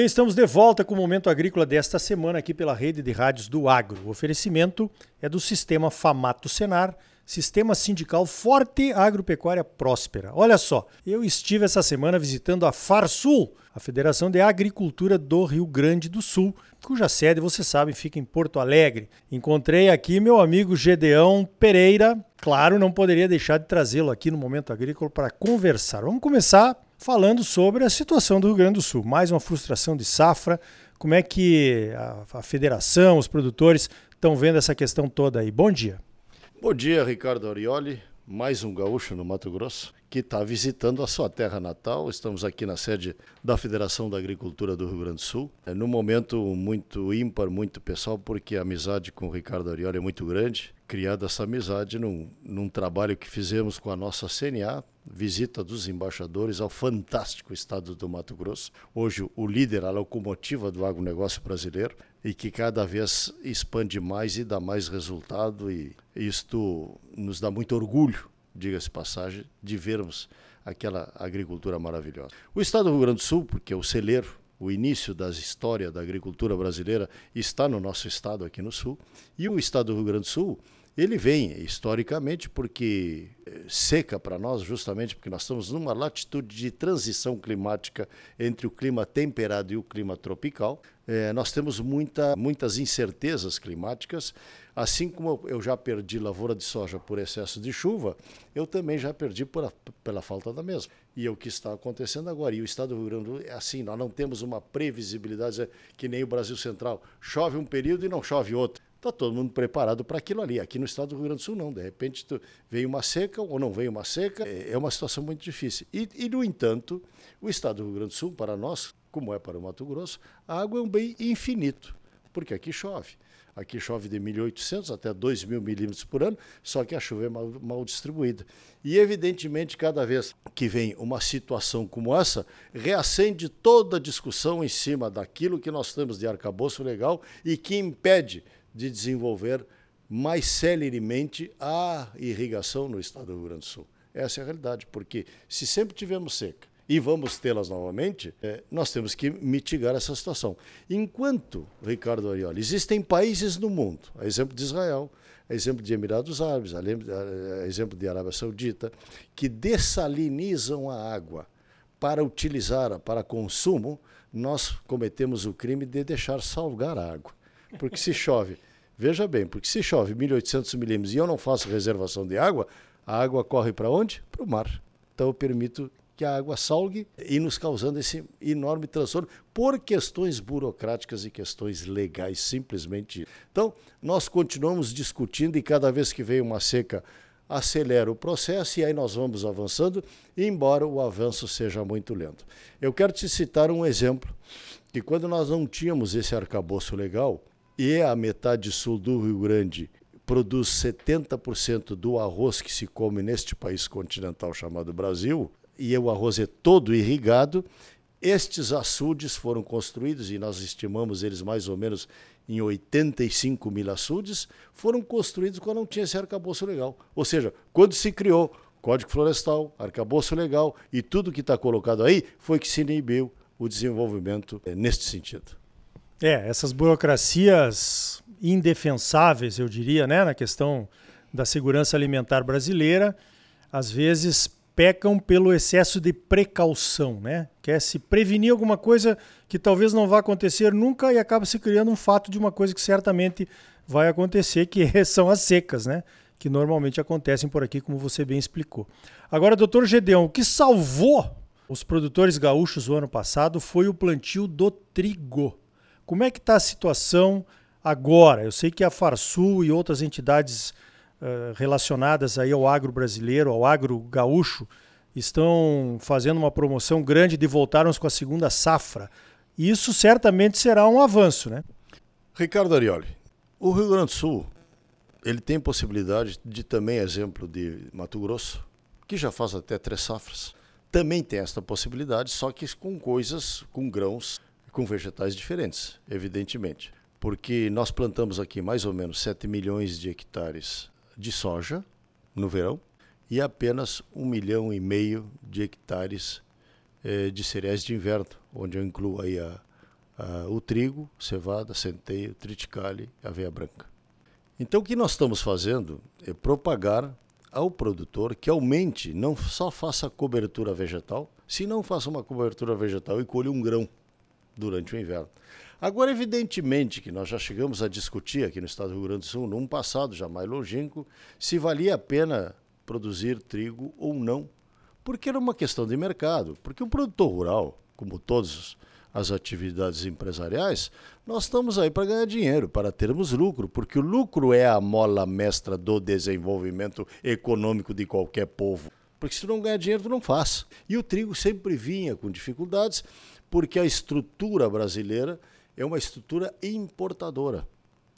bem, estamos de volta com o Momento Agrícola desta semana aqui pela rede de rádios do Agro. O oferecimento é do Sistema Famato Senar, Sistema Sindical Forte Agropecuária Próspera. Olha só, eu estive essa semana visitando a Farsul, a Federação de Agricultura do Rio Grande do Sul, cuja sede, você sabe, fica em Porto Alegre. Encontrei aqui meu amigo Gedeão Pereira. Claro, não poderia deixar de trazê-lo aqui no Momento Agrícola para conversar. Vamos começar falando sobre a situação do Rio Grande do Sul. Mais uma frustração de safra. Como é que a, a federação, os produtores estão vendo essa questão toda aí? Bom dia. Bom dia, Ricardo Arioli. Mais um gaúcho no Mato Grosso que está visitando a sua terra natal. Estamos aqui na sede da Federação da Agricultura do Rio Grande do Sul. É num momento muito ímpar, muito pessoal, porque a amizade com o Ricardo Arioli é muito grande. Criada essa amizade num, num trabalho que fizemos com a nossa CNA, visita dos embaixadores ao fantástico estado do Mato Grosso, hoje o líder, a locomotiva do agronegócio brasileiro, e que cada vez expande mais e dá mais resultado, e isto nos dá muito orgulho, diga-se passagem, de vermos aquela agricultura maravilhosa. O estado do Rio Grande do Sul, porque é o celeiro, o início da história da agricultura brasileira está no nosso estado aqui no sul, e o estado do Rio Grande do Sul ele vem historicamente porque eh, seca para nós, justamente porque nós estamos numa latitude de transição climática entre o clima temperado e o clima tropical. É, nós temos muita, muitas incertezas climáticas, assim como eu já perdi lavoura de soja por excesso de chuva, eu também já perdi a, pela falta da mesma. E é o que está acontecendo agora. E o estado do Rio Grande do Sul é assim, nós não temos uma previsibilidade que nem o Brasil Central. Chove um período e não chove outro. Está todo mundo preparado para aquilo ali. Aqui no estado do Rio Grande do Sul, não. De repente, veio uma seca ou não veio uma seca. É, é uma situação muito difícil. E, e, no entanto, o estado do Rio Grande do Sul, para nós, como é para o Mato Grosso, a água é um bem infinito, porque aqui chove. Aqui chove de 1.800 até 2.000 milímetros por ano, só que a chuva é mal, mal, distribuída. E, evidentemente, cada vez que vem uma situação como essa, reacende toda a discussão em cima daquilo que nós temos de arcabouço legal e que impede de desenvolver mais celeremente a irrigação no estado do Rio Grande do Sul. Essa é a realidade, porque se sempre tivermos seca e vamos tê-las novamente, é, nós temos que mitigar essa situação. Enquanto, Ricardo Arioli, existem países no mundo, a exemplo de Israel, a exemplo de Emirados Árabes, a exemplo de Arábia Saudita, que dessalinizam a água para utilizar, para consumo, nós cometemos o crime de deixar salgar a água. Porque se chove, veja bem, porque se chove 1.800 milímetros e eu não faço reservação de água, a água corre para onde? Para o mar. Então eu permito que a água salgue e nos causando esse enorme transtorno por questões burocráticas e questões legais, simplesmente. Então, nós continuamos discutindo e cada vez que vem uma seca, acelera o processo e aí nós vamos avançando, embora o avanço seja muito lento. Eu quero te citar um exemplo que quando nós não tínhamos esse arcabouço legal, e a metade sul do Rio Grande produz 70% do arroz que se come neste país continental chamado Brasil, e o arroz é todo irrigado, estes açudes foram construídos, e nós estimamos eles mais ou menos em 85 mil açudes, foram construídos quando não tinha esse arcabouço legal. Ou seja, quando se criou Código Florestal, arcabouço legal e tudo que está colocado aí, foi que se inibiu o desenvolvimento é, neste sentido. É, essas burocracias indefensáveis, eu diria, né, na questão da segurança alimentar brasileira, às vezes pecam pelo excesso de precaução, né? Quer se prevenir alguma coisa que talvez não vá acontecer nunca e acaba se criando um fato de uma coisa que certamente vai acontecer, que são as secas, né? Que normalmente acontecem por aqui, como você bem explicou. Agora, doutor Gedeão, o que salvou os produtores gaúchos o ano passado foi o plantio do trigo. Como é que está a situação agora? Eu sei que a Farsul e outras entidades uh, relacionadas aí ao agro brasileiro, ao agro gaúcho, estão fazendo uma promoção grande de voltarmos com a segunda safra. Isso certamente será um avanço, né? Ricardo Arioli, o Rio Grande do Sul ele tem possibilidade de também, exemplo de Mato Grosso, que já faz até três safras, também tem esta possibilidade, só que com coisas, com grãos com vegetais diferentes, evidentemente. Porque nós plantamos aqui mais ou menos 7 milhões de hectares de soja no verão e apenas 1 milhão e meio de hectares eh, de cereais de inverno, onde eu incluo aí a, uh, o trigo, cevada, centeio, triticale, aveia branca. Então o que nós estamos fazendo é propagar ao produtor que aumente, não só faça cobertura vegetal, se não faça uma cobertura vegetal e colhe um grão durante o inverno. Agora, evidentemente que nós já chegamos a discutir aqui no estado do Rio Grande do Sul, num passado já mais longínquo, se valia a pena produzir trigo ou não, porque era uma questão de mercado, porque o produtor rural, como todas as atividades empresariais, nós estamos aí para ganhar dinheiro, para termos lucro, porque o lucro é a mola mestra do desenvolvimento econômico de qualquer povo. Porque se tu não ganhar dinheiro, tu não faz. E o trigo sempre vinha com dificuldades, porque a estrutura brasileira é uma estrutura importadora,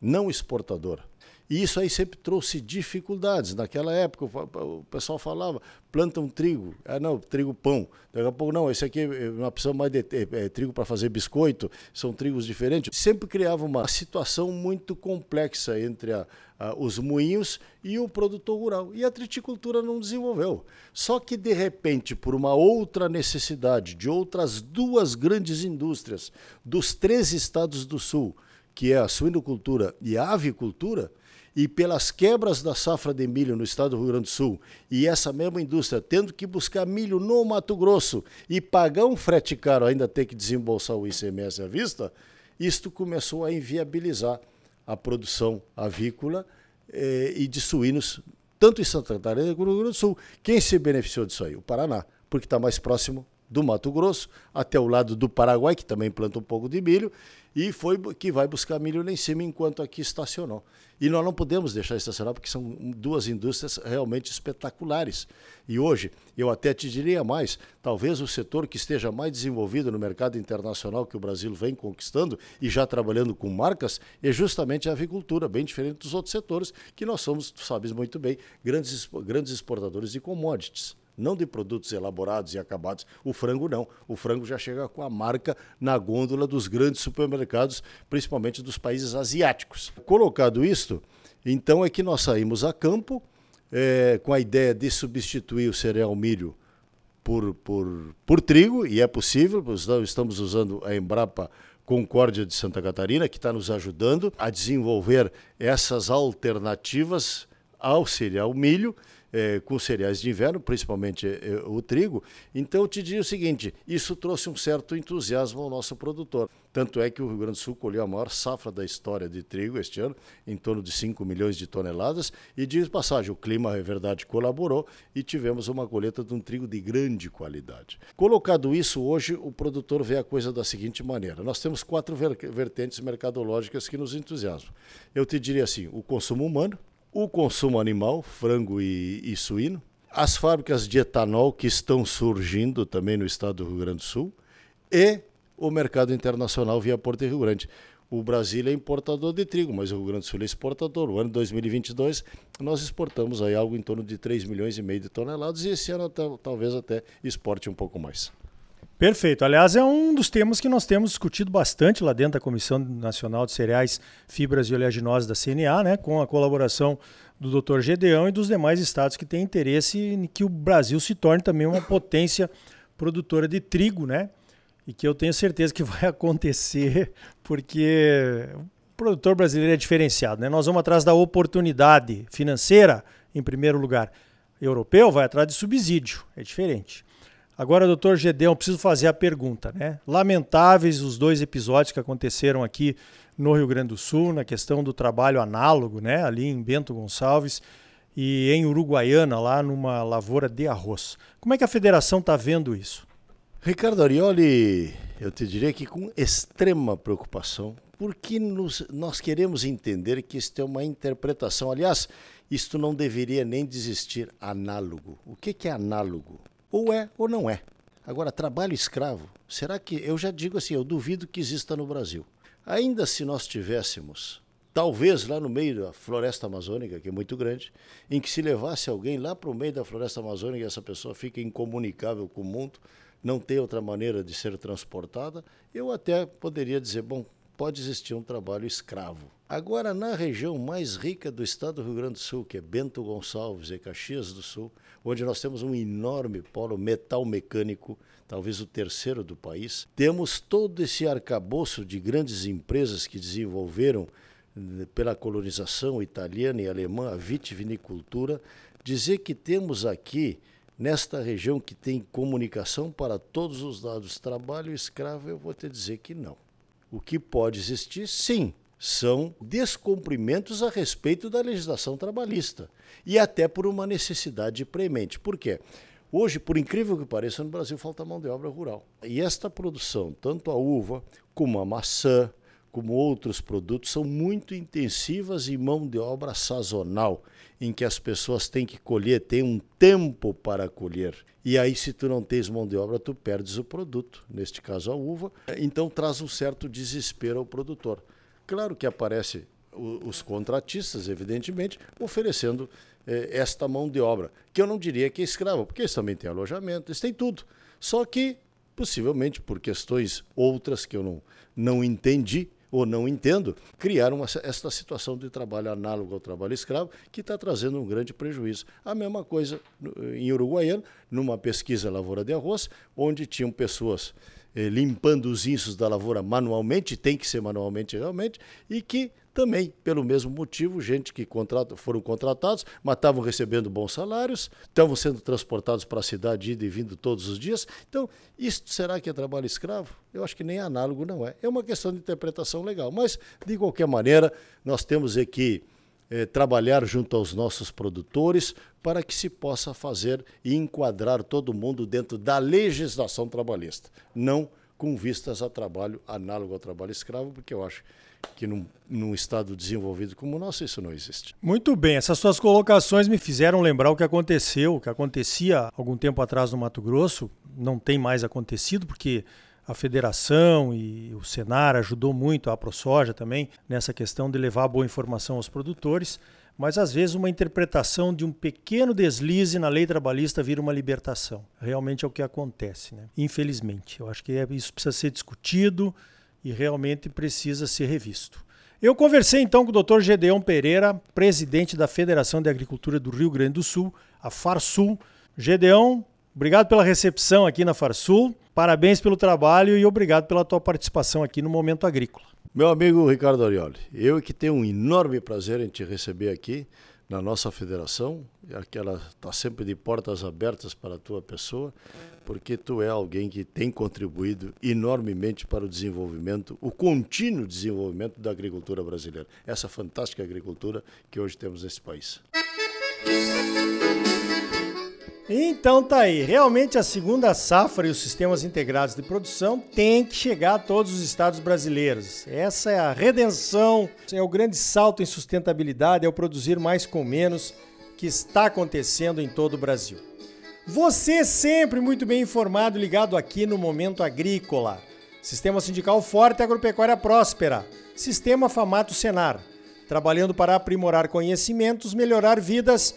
não exportadora. E isso aí sempre trouxe dificuldades. Naquela época, o pessoal falava, planta um trigo. Ah, não, trigo pão. Daqui a pouco, não, esse aqui é uma opção mais de é, é, trigo para fazer biscoito, são trigos diferentes. Sempre criava uma situação muito complexa entre a, a, os moinhos e o produtor rural. E a triticultura não desenvolveu. Só que, de repente, por uma outra necessidade de outras duas grandes indústrias dos três estados do Sul, que é a suinocultura e a avicultura, e pelas quebras da safra de milho no estado do Rio Grande do Sul, e essa mesma indústria tendo que buscar milho no Mato Grosso e pagar um frete caro, ainda ter que desembolsar o ICMS à vista, isto começou a inviabilizar a produção avícola eh, e de suínos, tanto em Santa Catarina como no Rio Grande do Sul. Quem se beneficiou disso aí? O Paraná, porque está mais próximo do Mato Grosso, até o lado do Paraguai, que também planta um pouco de milho, e foi que vai buscar milho lá em cima enquanto aqui estacionou. E nós não podemos deixar estacionar porque são duas indústrias realmente espetaculares. E hoje, eu até te diria mais, talvez o setor que esteja mais desenvolvido no mercado internacional que o Brasil vem conquistando e já trabalhando com marcas é justamente a avicultura, bem diferente dos outros setores que nós somos, tu sabes muito bem, grandes, grandes exportadores de commodities não de produtos elaborados e acabados. O frango não. O frango já chega com a marca na gôndola dos grandes supermercados, principalmente dos países asiáticos. Colocado isto, então é que nós saímos a campo é, com a ideia de substituir o cereal milho por, por, por trigo, e é possível, estamos usando a Embrapa Concórdia de Santa Catarina, que está nos ajudando a desenvolver essas alternativas ao cereal milho é, com cereais de inverno, principalmente é, o trigo. Então eu te diria o seguinte: isso trouxe um certo entusiasmo ao nosso produtor. Tanto é que o Rio Grande do Sul colheu a maior safra da história de trigo este ano, em torno de 5 milhões de toneladas. E diz passagem, o clima, é verdade, colaborou e tivemos uma colheita de um trigo de grande qualidade. Colocado isso, hoje o produtor vê a coisa da seguinte maneira: nós temos quatro vertentes mercadológicas que nos entusiasmam. Eu te diria assim: o consumo humano, o consumo animal, frango e, e suíno, as fábricas de etanol que estão surgindo também no estado do Rio Grande do Sul e o mercado internacional via Porto Rio Grande. O Brasil é importador de trigo, mas o Rio Grande do Sul é exportador. O ano 2022 nós exportamos aí algo em torno de 3 milhões e meio de toneladas e esse ano talvez até exporte um pouco mais. Perfeito. Aliás, é um dos temas que nós temos discutido bastante lá dentro da Comissão Nacional de Cereais, Fibras e Oleaginosas da CNA, né, com a colaboração do Dr. Gedeão e dos demais estados que têm interesse em que o Brasil se torne também uma potência produtora de trigo, né? E que eu tenho certeza que vai acontecer, porque o produtor brasileiro é diferenciado, né? Nós vamos atrás da oportunidade financeira, em primeiro lugar. O europeu vai atrás de subsídio, é diferente. Agora, doutor Gedeão, preciso fazer a pergunta, né? Lamentáveis os dois episódios que aconteceram aqui no Rio Grande do Sul, na questão do trabalho análogo, né? Ali em Bento Gonçalves e em Uruguaiana, lá numa lavoura de arroz. Como é que a federação está vendo isso? Ricardo Arioli, eu te diria que com extrema preocupação, porque nos, nós queremos entender que isto é uma interpretação. Aliás, isto não deveria nem desistir análogo. O que, que é análogo? Ou é ou não é. Agora, trabalho escravo, será que. Eu já digo assim, eu duvido que exista no Brasil. Ainda se nós tivéssemos, talvez lá no meio da floresta amazônica, que é muito grande, em que se levasse alguém lá para o meio da floresta amazônica e essa pessoa fica incomunicável com o mundo, não tem outra maneira de ser transportada, eu até poderia dizer, bom, pode existir um trabalho escravo. Agora, na região mais rica do estado do Rio Grande do Sul, que é Bento Gonçalves e Caxias do Sul, onde nós temos um enorme polo metal mecânico, talvez o terceiro do país, temos todo esse arcabouço de grandes empresas que desenvolveram eh, pela colonização italiana e alemã a vitivinicultura, dizer que temos aqui nesta região que tem comunicação para todos os lados, trabalho escravo, eu vou te dizer que não. O que pode existir, sim, são descumprimentos a respeito da legislação trabalhista e até por uma necessidade premente. Por quê? Hoje, por incrível que pareça, no Brasil falta mão de obra rural. E esta produção, tanto a uva como a maçã, como outros produtos, são muito intensivas em mão de obra sazonal, em que as pessoas têm que colher, têm um tempo para colher. E aí, se tu não tens mão de obra, tu perdes o produto, neste caso a uva, então traz um certo desespero ao produtor. Claro que aparece os contratistas, evidentemente, oferecendo eh, esta mão de obra, que eu não diria que é escrava, porque eles também têm alojamento, eles têm tudo. Só que, possivelmente por questões outras que eu não, não entendi ou não entendo, criaram esta situação de trabalho análogo ao trabalho escravo, que está trazendo um grande prejuízo. A mesma coisa em Uruguaiana, numa pesquisa Lavoura de Arroz, onde tinham pessoas limpando os insos da lavoura manualmente, tem que ser manualmente realmente, e que também, pelo mesmo motivo, gente que foram contratados, mas estavam recebendo bons salários, estavam sendo transportados para a cidade, indo e vindo todos os dias. Então, isso será que é trabalho escravo? Eu acho que nem análogo não é. É uma questão de interpretação legal. Mas, de qualquer maneira, nós temos aqui eh, trabalhar junto aos nossos produtores para que se possa fazer e enquadrar todo mundo dentro da legislação trabalhista, não com vistas a trabalho análogo ao trabalho escravo, porque eu acho que num, num, estado desenvolvido como o nosso isso não existe. Muito bem, essas suas colocações me fizeram lembrar o que aconteceu, o que acontecia algum tempo atrás no Mato Grosso, não tem mais acontecido porque a federação e o Senar ajudou muito a ProSoja também nessa questão de levar boa informação aos produtores, mas às vezes uma interpretação de um pequeno deslize na lei trabalhista vira uma libertação. Realmente é o que acontece, né? infelizmente. Eu acho que é, isso precisa ser discutido e realmente precisa ser revisto. Eu conversei então com o Dr. Gedeon Pereira, presidente da Federação de Agricultura do Rio Grande do Sul, a FARSUL. Gedeon, obrigado pela recepção aqui na FARSUL. Parabéns pelo trabalho e obrigado pela tua participação aqui no Momento Agrícola. Meu amigo Ricardo Orioli, eu que tenho um enorme prazer em te receber aqui na nossa federação, que ela está sempre de portas abertas para a tua pessoa, porque tu é alguém que tem contribuído enormemente para o desenvolvimento, o contínuo desenvolvimento da agricultura brasileira, essa fantástica agricultura que hoje temos nesse país. Então tá aí, realmente a segunda safra e os sistemas integrados de produção têm que chegar a todos os estados brasileiros. Essa é a redenção, é o grande salto em sustentabilidade, é o produzir mais com menos que está acontecendo em todo o Brasil. Você sempre muito bem informado, ligado aqui no Momento Agrícola. Sistema Sindical Forte Agropecuária Próspera. Sistema Famato Senar. Trabalhando para aprimorar conhecimentos, melhorar vidas